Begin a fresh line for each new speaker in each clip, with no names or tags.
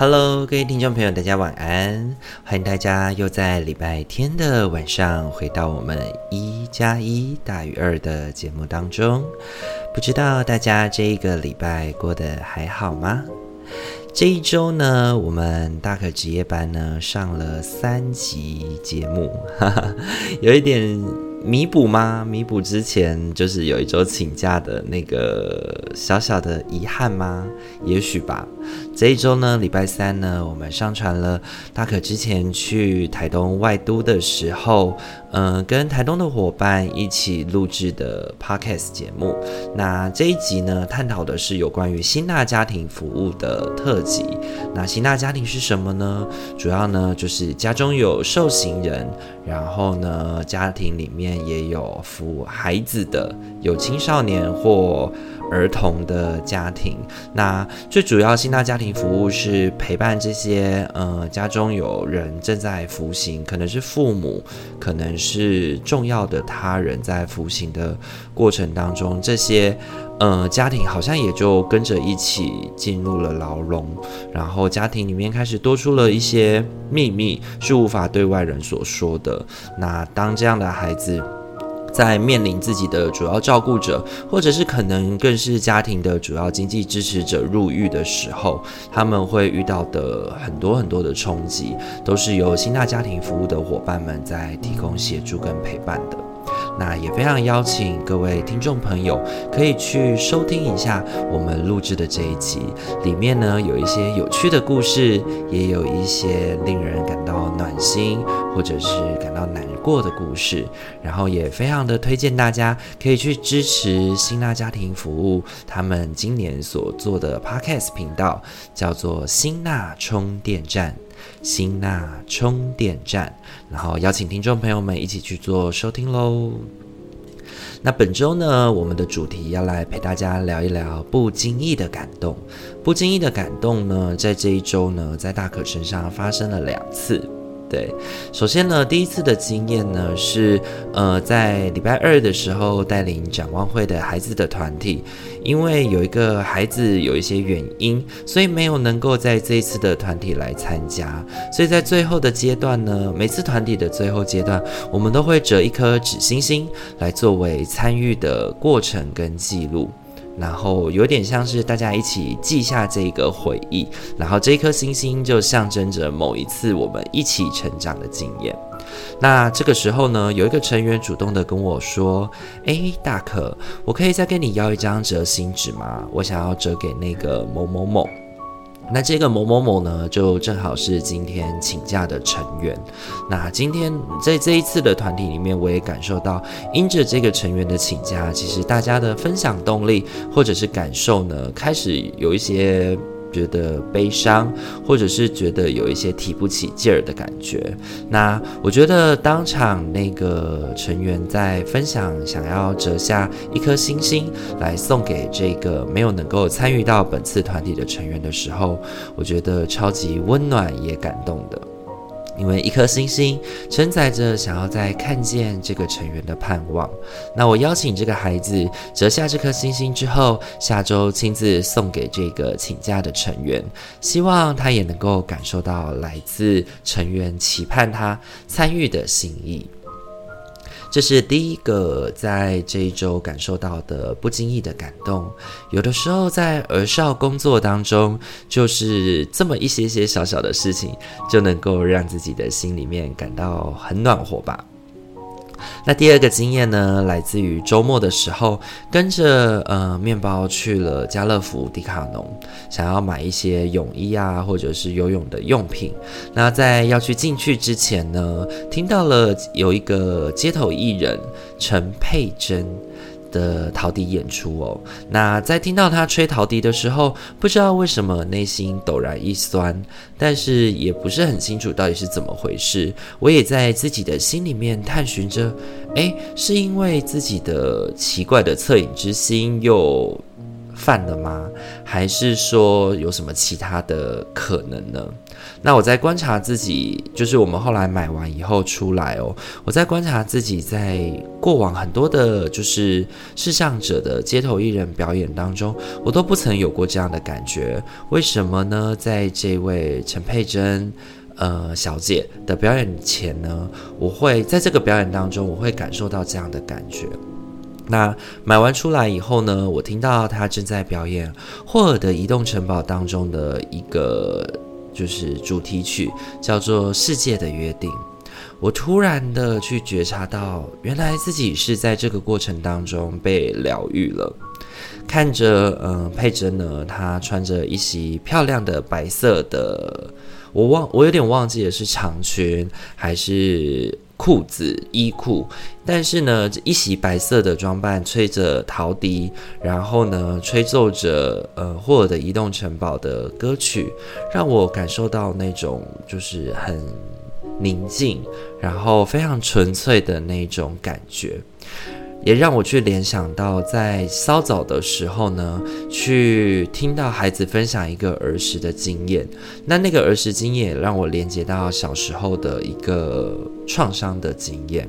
Hello，各位听众朋友，大家晚安！欢迎大家又在礼拜天的晚上回到我们一加一大于二的节目当中。不知道大家这一个礼拜过得还好吗？这一周呢，我们大可值夜班呢上了三集节目，哈哈，有一点弥补吗？弥补之前就是有一周请假的那个小小的遗憾吗？也许吧。这一周呢，礼拜三呢，我们上传了大可之前去台东外都的时候，嗯、跟台东的伙伴一起录制的 Podcast 节目。那这一集呢，探讨的是有关于新纳家庭服务的特辑。那新纳家庭是什么呢？主要呢就是家中有受刑人，然后呢家庭里面也有扶孩子的，有青少年或儿童的家庭，那最主要新大家庭服务是陪伴这些呃家中有人正在服刑，可能是父母，可能是重要的他人在服刑的过程当中，这些呃家庭好像也就跟着一起进入了牢笼，然后家庭里面开始多出了一些秘密，是无法对外人所说的。那当这样的孩子，在面临自己的主要照顾者，或者是可能更是家庭的主要经济支持者入狱的时候，他们会遇到的很多很多的冲击，都是由新大家庭服务的伙伴们在提供协助跟陪伴的。那也非常邀请各位听众朋友可以去收听一下我们录制的这一集，里面呢有一些有趣的故事，也有一些令人感到暖心或者是感到难过的故事。然后也非常的推荐大家可以去支持新纳家庭服务他们今年所做的 Podcast 频道，叫做新纳充电站。新纳充电站，然后邀请听众朋友们一起去做收听喽。那本周呢，我们的主题要来陪大家聊一聊不经意的感动。不经意的感动呢，在这一周呢，在大可身上发生了两次。对，首先呢，第一次的经验呢是，呃，在礼拜二的时候带领展望会的孩子的团体，因为有一个孩子有一些原因，所以没有能够在这一次的团体来参加，所以在最后的阶段呢，每次团体的最后阶段，我们都会折一颗纸星星来作为参与的过程跟记录。然后有点像是大家一起记下这个回忆，然后这颗星星就象征着某一次我们一起成长的经验。那这个时候呢，有一个成员主动的跟我说：“诶，大可，我可以再跟你要一张折星纸吗？我想要折给那个某某某。”那这个某某某呢，就正好是今天请假的成员。那今天在这一次的团体里面，我也感受到，因着这个成员的请假，其实大家的分享动力或者是感受呢，开始有一些。觉得悲伤，或者是觉得有一些提不起劲儿的感觉。那我觉得当场那个成员在分享，想要折下一颗星星来送给这个没有能够参与到本次团体的成员的时候，我觉得超级温暖也感动的。因为一颗星星承载着想要再看见这个成员的盼望。那我邀请这个孩子折下这颗星星之后，下周亲自送给这个请假的成员，希望他也能够感受到来自成员期盼他参与的心意。这是第一个在这一周感受到的不经意的感动。有的时候在儿少工作当中，就是这么一些些小小的事情，就能够让自己的心里面感到很暖和吧。那第二个经验呢，来自于周末的时候，跟着呃面包去了家乐福、迪卡侬，想要买一些泳衣啊，或者是游泳的用品。那在要去进去之前呢，听到了有一个街头艺人陈佩珍。的陶笛演出哦。那在听到他吹陶笛的时候，不知道为什么内心陡然一酸，但是也不是很清楚到底是怎么回事。我也在自己的心里面探寻着，诶，是因为自己的奇怪的恻隐之心又犯了吗？还是说有什么其他的可能呢？那我在观察自己，就是我们后来买完以后出来哦，我在观察自己在过往很多的，就是视障者的街头艺人表演当中，我都不曾有过这样的感觉。为什么呢？在这位陈佩珍呃小姐的表演前呢，我会在这个表演当中，我会感受到这样的感觉。那买完出来以后呢，我听到他正在表演霍尔的移动城堡当中的一个就是主题曲，叫做《世界的约定》。我突然的去觉察到，原来自己是在这个过程当中被疗愈了。看着，嗯、佩珍呢，她穿着一袭漂亮的白色的，我忘，我有点忘记了是长裙还是。裤子、衣裤，但是呢，这一袭白色的装扮，吹着陶笛，然后呢，吹奏着呃霍尔的移动城堡的歌曲，让我感受到那种就是很宁静，然后非常纯粹的那种感觉。也让我去联想到，在稍早的时候呢，去听到孩子分享一个儿时的经验。那那个儿时经验让我连接到小时候的一个创伤的经验。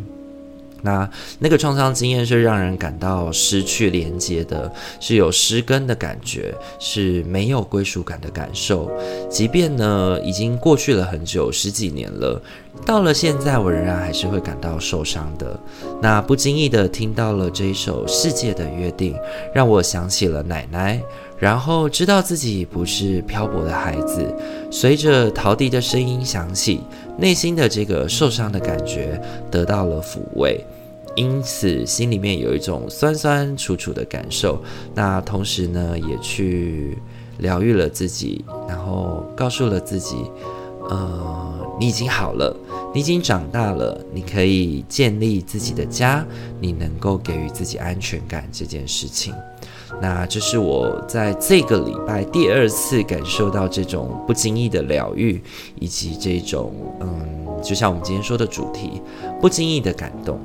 那那个创伤经验是让人感到失去连接的，是有失根的感觉，是没有归属感的感受。即便呢，已经过去了很久，十几年了，到了现在，我仍然还是会感到受伤的。那不经意的听到了这一首《世界的约定》，让我想起了奶奶，然后知道自己不是漂泊的孩子。随着陶笛的声音响起。内心的这个受伤的感觉得到了抚慰，因此心里面有一种酸酸楚楚的感受。那同时呢，也去疗愈了自己，然后告诉了自己，呃，你已经好了，你已经长大了，你可以建立自己的家，你能够给予自己安全感这件事情。那这是我在这个礼拜第二次感受到这种不经意的疗愈，以及这种嗯，就像我们今天说的主题，不经意的感动。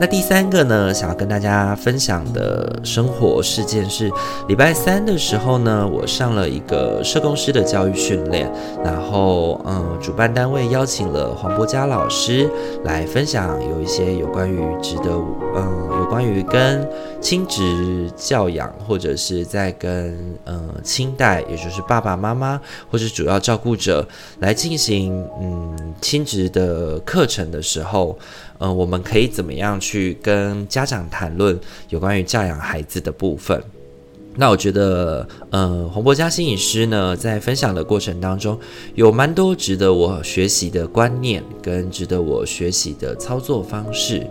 那第三个呢，想要跟大家分享的生活事件是，礼拜三的时候呢，我上了一个社工师的教育训练，然后嗯，主办单位邀请了黄博佳老师来分享，有一些有关于值得嗯，有关于跟亲职教养或者是在跟嗯亲代，也就是爸爸妈妈或者主要照顾者来进行嗯亲职的课程的时候。呃，我们可以怎么样去跟家长谈论有关于教养孩子的部分？那我觉得，呃，洪博家心理师呢，在分享的过程当中，有蛮多值得我学习的观念跟值得我学习的操作方式。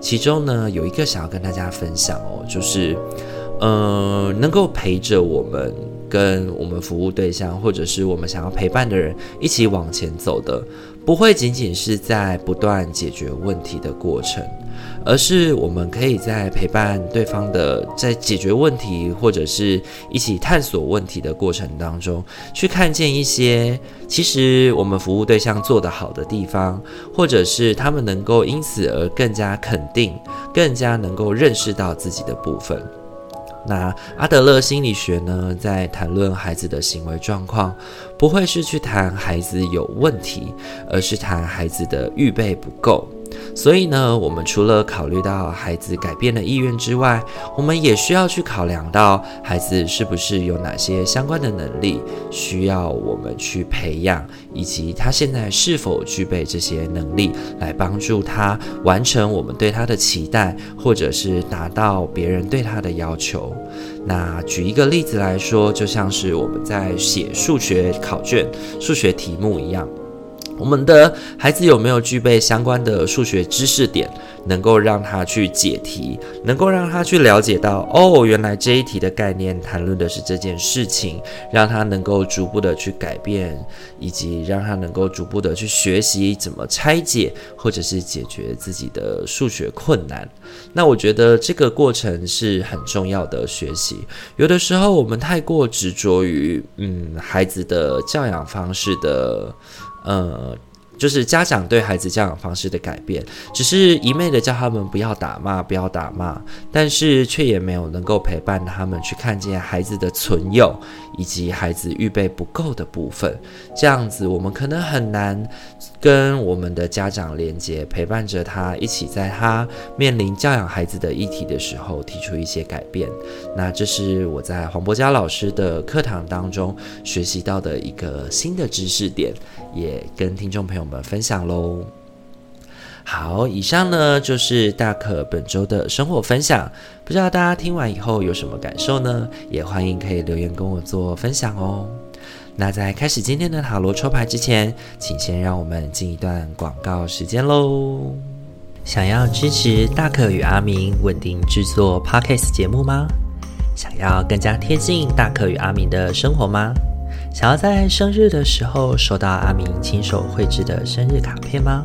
其中呢，有一个想要跟大家分享哦，就是，呃，能够陪着我们跟我们服务对象，或者是我们想要陪伴的人一起往前走的。不会仅仅是在不断解决问题的过程，而是我们可以在陪伴对方的，在解决问题或者是一起探索问题的过程当中，去看见一些其实我们服务对象做得好的地方，或者是他们能够因此而更加肯定，更加能够认识到自己的部分。那阿德勒心理学呢，在谈论孩子的行为状况，不会是去谈孩子有问题，而是谈孩子的预备不够。所以呢，我们除了考虑到孩子改变的意愿之外，我们也需要去考量到孩子是不是有哪些相关的能力需要我们去培养，以及他现在是否具备这些能力来帮助他完成我们对他的期待，或者是达到别人对他的要求。那举一个例子来说，就像是我们在写数学考卷、数学题目一样。我们的孩子有没有具备相关的数学知识点？能够让他去解题，能够让他去了解到，哦，原来这一题的概念谈论的是这件事情，让他能够逐步的去改变，以及让他能够逐步的去学习怎么拆解，或者是解决自己的数学困难。那我觉得这个过程是很重要的学习。有的时候我们太过执着于，嗯，孩子的教养方式的，呃。就是家长对孩子教养方式的改变，只是一昧的叫他们不要打骂，不要打骂，但是却也没有能够陪伴他们去看见孩子的存有，以及孩子预备不够的部分。这样子，我们可能很难跟我们的家长连接，陪伴着他一起，在他面临教养孩子的议题的时候，提出一些改变。那这是我在黄柏嘉老师的课堂当中学习到的一个新的知识点，也跟听众朋友。们分享喽。好，以上呢就是大可本周的生活分享。不知道大家听完以后有什么感受呢？也欢迎可以留言跟我做分享哦。那在开始今天的塔罗抽牌之前，请先让我们进一段广告时间喽。想要支持大可与阿明稳定制作 Podcast 节目吗？想要更加贴近大可与阿明的生活吗？想要在生日的时候收到阿明亲手绘制的生日卡片吗？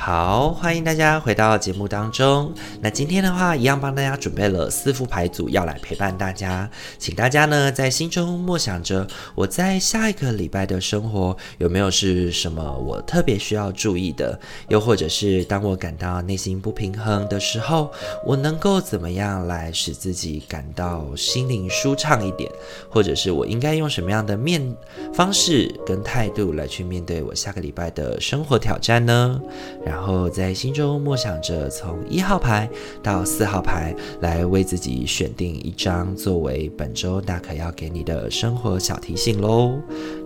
好，欢迎大家回到节目当中。那今天的话，一样帮大家准备了四副牌组，要来陪伴大家。请大家呢在心中默想着，我在下一个礼拜的生活有没有是什么我特别需要注意的？又或者是当我感到内心不平衡的时候，我能够怎么样来使自己感到心灵舒畅一点？或者是我应该用什么样的面方式跟态度来去面对我下个礼拜的生活挑战呢？然后。在心中默想着，从一号牌到四号牌，来为自己选定一张作为本周大可要给你的生活小提醒喽。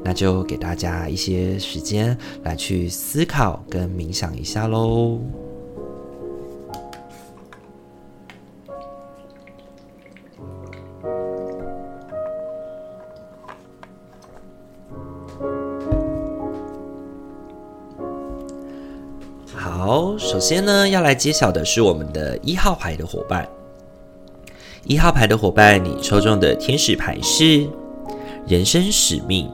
那就给大家一些时间来去思考跟冥想一下喽。先呢，要来揭晓的是我们的一号牌的伙伴。一号牌的伙伴，你抽中的天使牌是人生使命。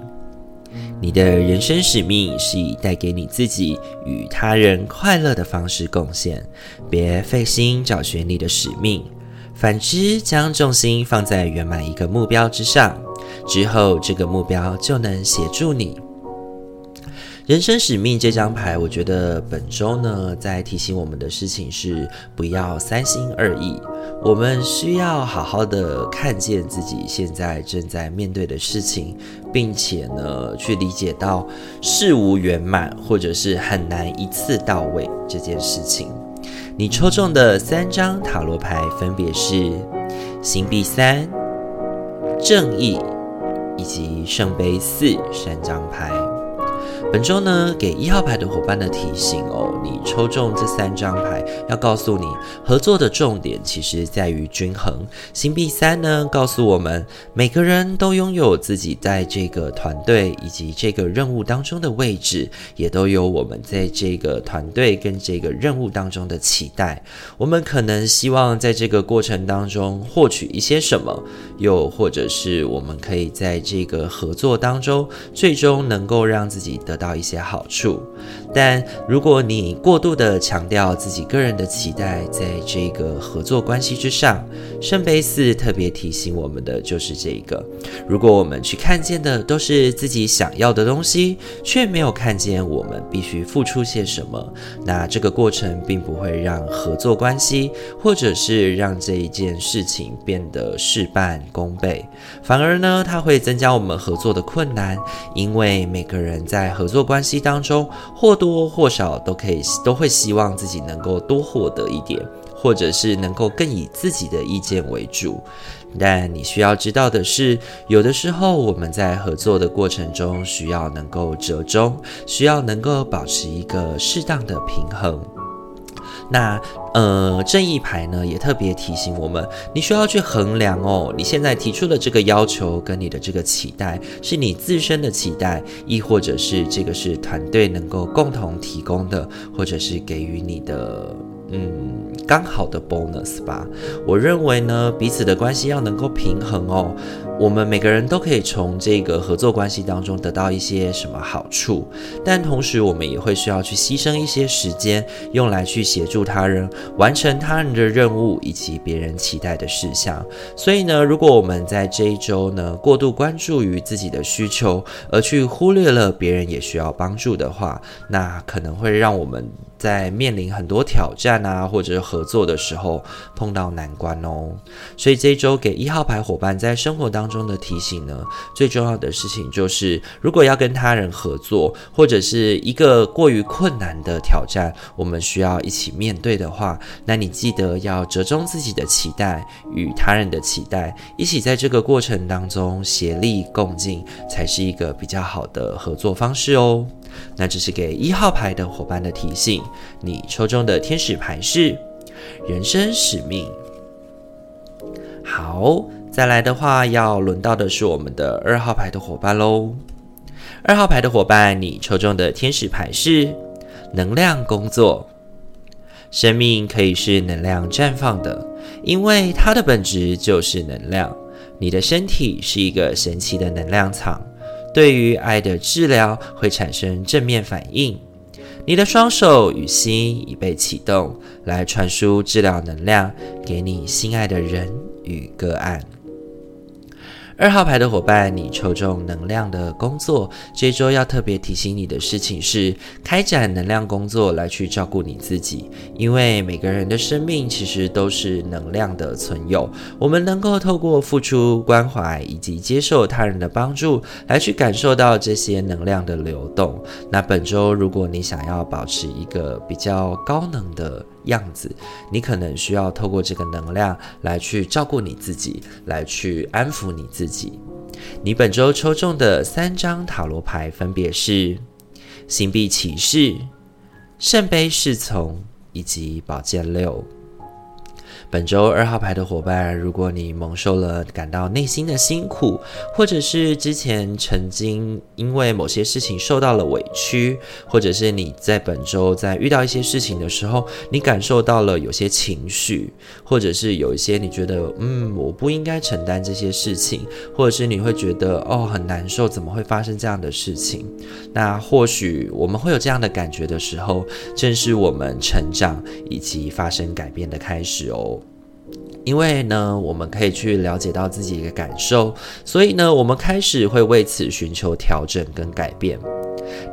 你的人生使命是以带给你自己与他人快乐的方式贡献，别费心找寻你的使命，反之，将重心放在圆满一个目标之上，之后这个目标就能协助你。人生使命这张牌，我觉得本周呢，在提醒我们的事情是不要三心二意。我们需要好好的看见自己现在正在面对的事情，并且呢，去理解到事无圆满或者是很难一次到位这件事情。你抽中的三张塔罗牌分别是星币三、正义以及圣杯四三张牌。本周呢，给一号牌的伙伴的提醒哦，你抽中这三张牌，要告诉你，合作的重点其实在于均衡。星币三呢，告诉我们，每个人都拥有自己在这个团队以及这个任务当中的位置，也都有我们在这个团队跟这个任务当中的期待。我们可能希望在这个过程当中获取一些什么，又或者是我们可以在这个合作当中，最终能够让自己得到一些好处，但如果你过度的强调自己个人的期待，在这个合作关系之上，圣杯四特别提醒我们的就是这个：如果我们去看见的都是自己想要的东西，却没有看见我们必须付出些什么，那这个过程并不会让合作关系，或者是让这一件事情变得事半功倍，反而呢，它会增加我们合作的困难，因为每个人在合合合作关系当中，或多或少都可以都会希望自己能够多获得一点，或者是能够更以自己的意见为主。但你需要知道的是，有的时候我们在合作的过程中，需要能够折中，需要能够保持一个适当的平衡。那呃，正义牌呢也特别提醒我们，你需要去衡量哦，你现在提出的这个要求跟你的这个期待，是你自身的期待，亦或者是这个是团队能够共同提供的，或者是给予你的。嗯，刚好的 bonus 吧。我认为呢，彼此的关系要能够平衡哦。我们每个人都可以从这个合作关系当中得到一些什么好处，但同时我们也会需要去牺牲一些时间，用来去协助他人完成他人的任务以及别人期待的事项。所以呢，如果我们在这一周呢过度关注于自己的需求，而去忽略了别人也需要帮助的话，那可能会让我们。在面临很多挑战啊，或者是合作的时候碰到难关哦。所以这一周给一号牌伙伴在生活当中的提醒呢，最重要的事情就是，如果要跟他人合作，或者是一个过于困难的挑战，我们需要一起面对的话，那你记得要折中自己的期待与他人的期待，一起在这个过程当中协力共进，才是一个比较好的合作方式哦。那这是给一号牌的伙伴的提醒。你抽中的天使牌是人生使命。好，再来的话，要轮到的是我们的二号牌的伙伴喽。二号牌的伙伴，你抽中的天使牌是能量工作。生命可以是能量绽放的，因为它的本质就是能量。你的身体是一个神奇的能量场。对于爱的治疗会产生正面反应，你的双手与心已被启动，来传输治疗能量给你心爱的人与个案。二号牌的伙伴，你抽中能量的工作，这周要特别提醒你的事情是，开展能量工作来去照顾你自己，因为每个人的生命其实都是能量的存有，我们能够透过付出关怀以及接受他人的帮助，来去感受到这些能量的流动。那本周如果你想要保持一个比较高能的样子，你可能需要透过这个能量来去照顾你自己，来去安抚你自己。你本周抽中的三张塔罗牌分别是星币骑士、圣杯侍从以及宝剑六。本周二号牌的伙伴，如果你蒙受了感到内心的辛苦，或者是之前曾经因为某些事情受到了委屈，或者是你在本周在遇到一些事情的时候，你感受到了有些情绪，或者是有一些你觉得嗯，我不应该承担这些事情，或者是你会觉得哦，很难受，怎么会发生这样的事情？那或许我们会有这样的感觉的时候，正是我们成长以及发生改变的开始哦。因为呢，我们可以去了解到自己的感受，所以呢，我们开始会为此寻求调整跟改变。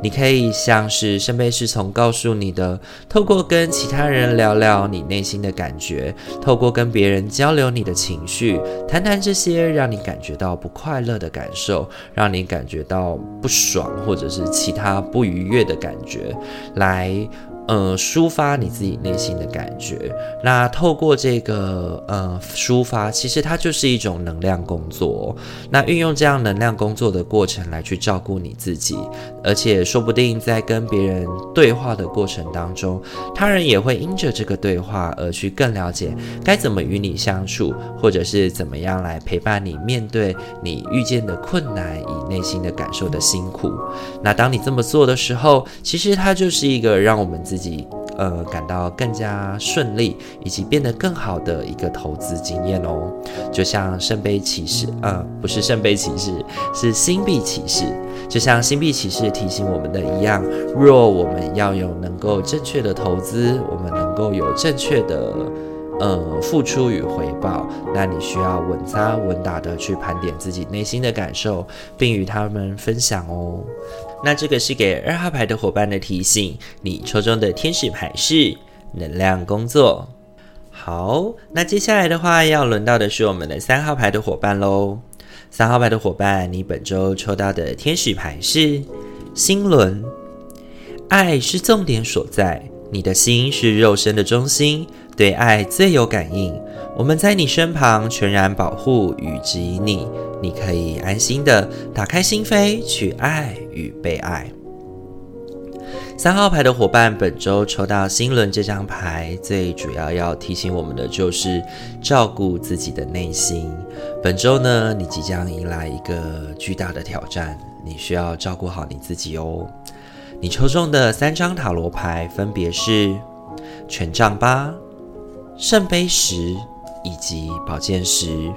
你可以像是圣杯侍从告诉你的，透过跟其他人聊聊你内心的感觉，透过跟别人交流你的情绪，谈谈这些让你感觉到不快乐的感受，让你感觉到不爽或者是其他不愉悦的感觉，来。呃，抒发你自己内心的感觉。那透过这个呃抒发，其实它就是一种能量工作。那运用这样能量工作的过程来去照顾你自己，而且说不定在跟别人对话的过程当中，他人也会因着这个对话而去更了解该怎么与你相处，或者是怎么样来陪伴你面对你遇见的困难以内心的感受的辛苦。那当你这么做的时候，其实它就是一个让我们自自己呃感到更加顺利，以及变得更好的一个投资经验哦。就像圣杯骑士，呃，不是圣杯骑士，是星币骑士。就像星币骑士提醒我们的一样，若我们要有能够正确的投资，我们能够有正确的呃付出与回报，那你需要稳扎稳打的去盘点自己内心的感受，并与他们分享哦。那这个是给二号牌的伙伴的提醒，你抽中的天使牌是能量工作。好，那接下来的话要轮到的是我们的三号牌的伙伴喽。三号牌的伙伴，你本周抽到的天使牌是心轮。爱是重点所在，你的心是肉身的中心，对爱最有感应。我们在你身旁，全然保护与指引你。你可以安心的打开心扉，去爱与被爱。三号牌的伙伴，本周抽到心轮这张牌，最主要要提醒我们的就是照顾自己的内心。本周呢，你即将迎来一个巨大的挑战，你需要照顾好你自己哦。你抽中的三张塔罗牌分别是权杖八、圣杯十。以及宝剑十，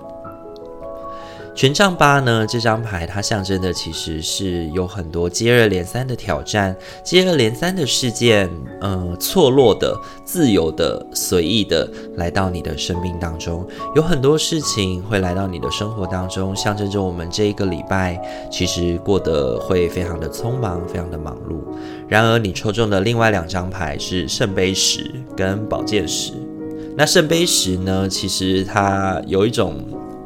权杖八呢？这张牌它象征的其实是有很多接二连三的挑战，接二连三的事件，嗯、呃，错落的、自由的、随意的来到你的生命当中，有很多事情会来到你的生活当中，象征着我们这一个礼拜其实过得会非常的匆忙，非常的忙碌。然而，你抽中的另外两张牌是圣杯十跟宝剑十。那圣杯十呢？其实它有一种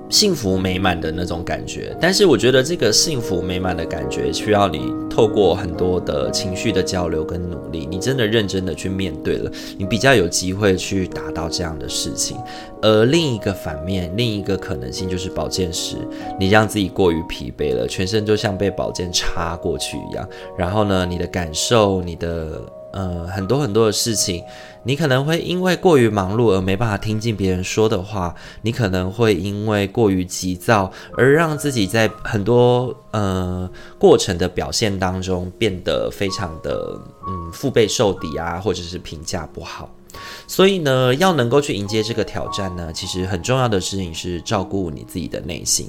幸福美满的那种感觉，但是我觉得这个幸福美满的感觉需要你透过很多的情绪的交流跟努力，你真的认真的去面对了，你比较有机会去达到这样的事情。而另一个反面，另一个可能性就是宝剑十，你让自己过于疲惫了，全身就像被宝剑插过去一样，然后呢，你的感受，你的。呃，很多很多的事情，你可能会因为过于忙碌而没办法听进别人说的话，你可能会因为过于急躁而让自己在很多呃过程的表现当中变得非常的嗯腹背受敌啊，或者是评价不好。所以呢，要能够去迎接这个挑战呢，其实很重要的事情是照顾你自己的内心。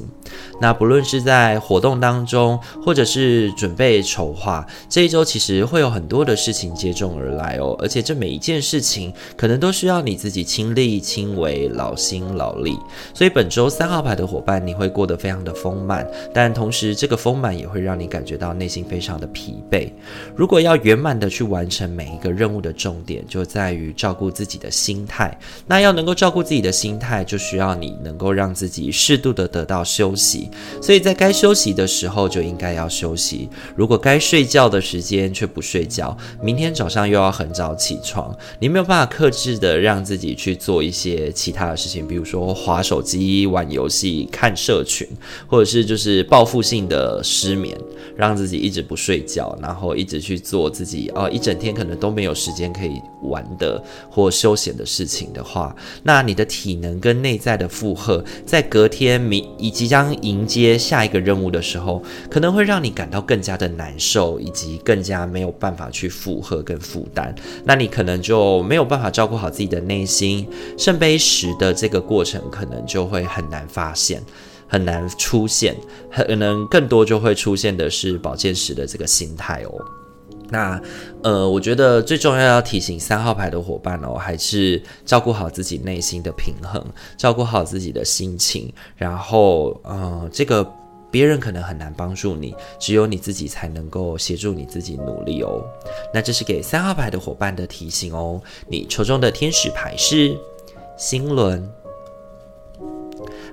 那不论是在活动当中，或者是准备筹划，这一周其实会有很多的事情接踵而来哦。而且这每一件事情，可能都需要你自己亲力亲为、劳心劳力。所以本周三号牌的伙伴，你会过得非常的丰满，但同时这个丰满也会让你感觉到内心非常的疲惫。如果要圆满的去完成每一个任务的重点，就在于照照顾自己的心态，那要能够照顾自己的心态，就需要你能够让自己适度的得到休息。所以在该休息的时候就应该要休息。如果该睡觉的时间却不睡觉，明天早上又要很早起床，你没有办法克制的让自己去做一些其他的事情，比如说划手机、玩游戏、看社群，或者是就是报复性的失眠，让自己一直不睡觉，然后一直去做自己哦，一整天可能都没有时间可以玩的。或休闲的事情的话，那你的体能跟内在的负荷，在隔天明以即将迎接下一个任务的时候，可能会让你感到更加的难受，以及更加没有办法去负荷跟负担。那你可能就没有办法照顾好自己的内心。圣杯十的这个过程，可能就会很难发现，很难出现，可能更多就会出现的是宝剑十的这个心态哦。那，呃，我觉得最重要要提醒三号牌的伙伴哦，还是照顾好自己内心的平衡，照顾好自己的心情。然后，呃，这个别人可能很难帮助你，只有你自己才能够协助你自己努力哦。那这是给三号牌的伙伴的提醒哦。你抽中的天使牌是星轮。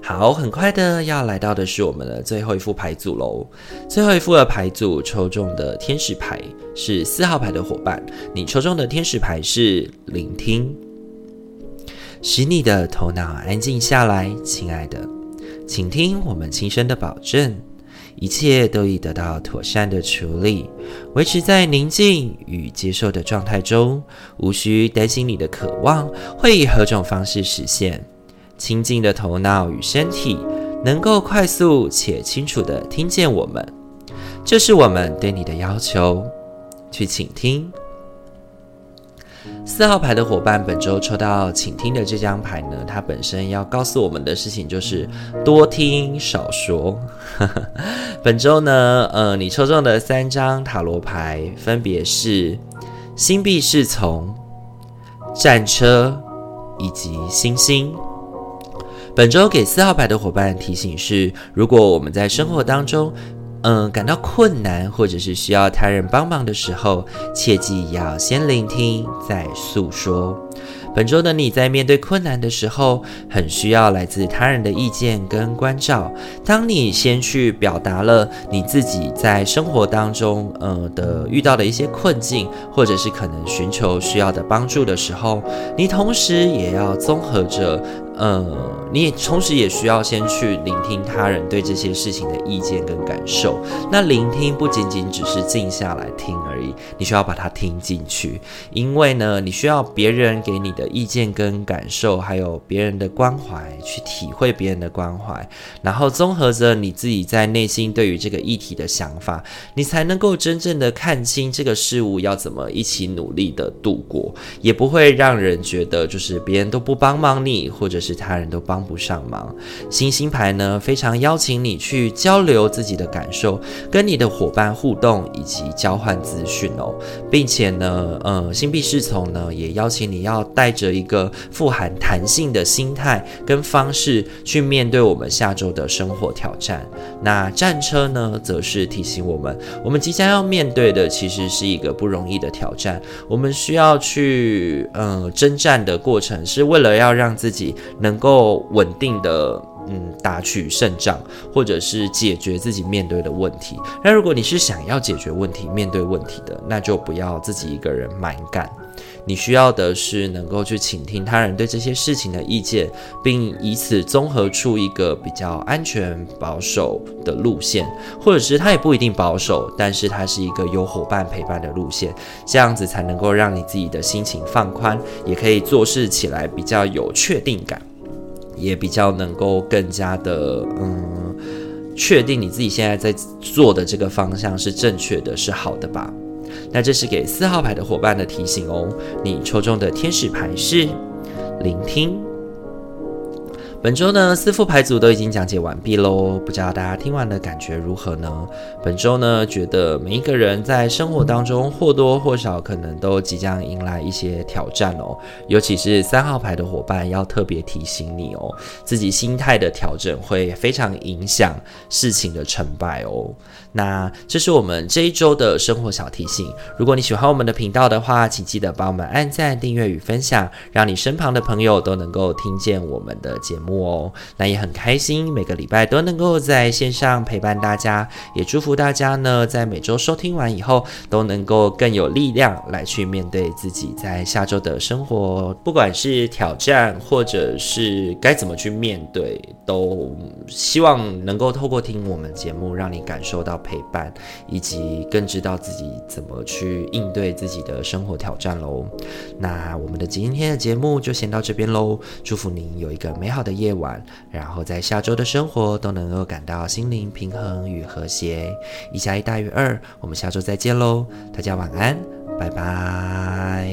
好，很快的要来到的是我们的最后一副牌组喽。最后一副的牌组抽中的天使牌是四号牌的伙伴，你抽中的天使牌是聆听，使你的头脑安静下来，亲爱的，请听我们轻声的保证，一切都已得到妥善的处理，维持在宁静与接受的状态中，无需担心你的渴望会以何种方式实现。清静的头脑与身体能够快速且清楚地听见我们，这是我们对你的要求。去倾听。四号牌的伙伴，本周抽到倾听的这张牌呢，它本身要告诉我们的事情就是多听少说。本周呢，呃，你抽中的三张塔罗牌分别是星币侍从、战车以及星星。本周给四号牌的伙伴提醒是：如果我们在生活当中，嗯、感到困难或者是需要他人帮忙的时候，切记要先聆听再诉说。本周的你在面对困难的时候，很需要来自他人的意见跟关照。当你先去表达了你自己在生活当中，呃的遇到的一些困境，或者是可能寻求需要的帮助的时候，你同时也要综合着。呃，你也同时也需要先去聆听他人对这些事情的意见跟感受。那聆听不仅仅只是静下来听而已，你需要把它听进去，因为呢，你需要别人给你的意见跟感受，还有别人的关怀，去体会别人的关怀，然后综合着你自己在内心对于这个议题的想法，你才能够真正的看清这个事物要怎么一起努力的度过，也不会让人觉得就是别人都不帮忙你，或者。是他人都帮不上忙。星星牌呢，非常邀请你去交流自己的感受，跟你的伙伴互动，以及交换资讯哦，并且呢，呃，星币侍从呢，也邀请你要带着一个富含弹性的心态跟方式去面对我们下周的生活挑战。那战车呢，则是提醒我们，我们即将要面对的其实是一个不容易的挑战，我们需要去呃征战的过程，是为了要让自己。能够稳定的嗯打取胜仗，或者是解决自己面对的问题。那如果你是想要解决问题、面对问题的，那就不要自己一个人蛮干。你需要的是能够去倾听他人对这些事情的意见，并以此综合出一个比较安全保守的路线，或者是他也不一定保守，但是他是一个有伙伴陪伴的路线，这样子才能够让你自己的心情放宽，也可以做事起来比较有确定感。也比较能够更加的，嗯，确定你自己现在在做的这个方向是正确的，是好的吧？那这是给四号牌的伙伴的提醒哦。你抽中的天使牌是聆听。本周呢，四副牌组都已经讲解完毕喽，不知道大家听完的感觉如何呢？本周呢，觉得每一个人在生活当中或多或少可能都即将迎来一些挑战哦，尤其是三号牌的伙伴要特别提醒你哦，自己心态的调整会非常影响事情的成败哦。那这是我们这一周的生活小提醒。如果你喜欢我们的频道的话，请记得帮我们按赞、订阅与分享，让你身旁的朋友都能够听见我们的节目哦。那也很开心，每个礼拜都能够在线上陪伴大家，也祝福大家呢，在每周收听完以后，都能够更有力量来去面对自己在下周的生活，不管是挑战或者是该怎么去面对，都希望能够透过听我们节目，让你感受到。陪伴，以及更知道自己怎么去应对自己的生活挑战喽。那我们的今天的节目就先到这边喽。祝福您有一个美好的夜晚，然后在下周的生活都能够感到心灵平衡与和谐。一加一大于二，我们下周再见喽，大家晚安，拜拜。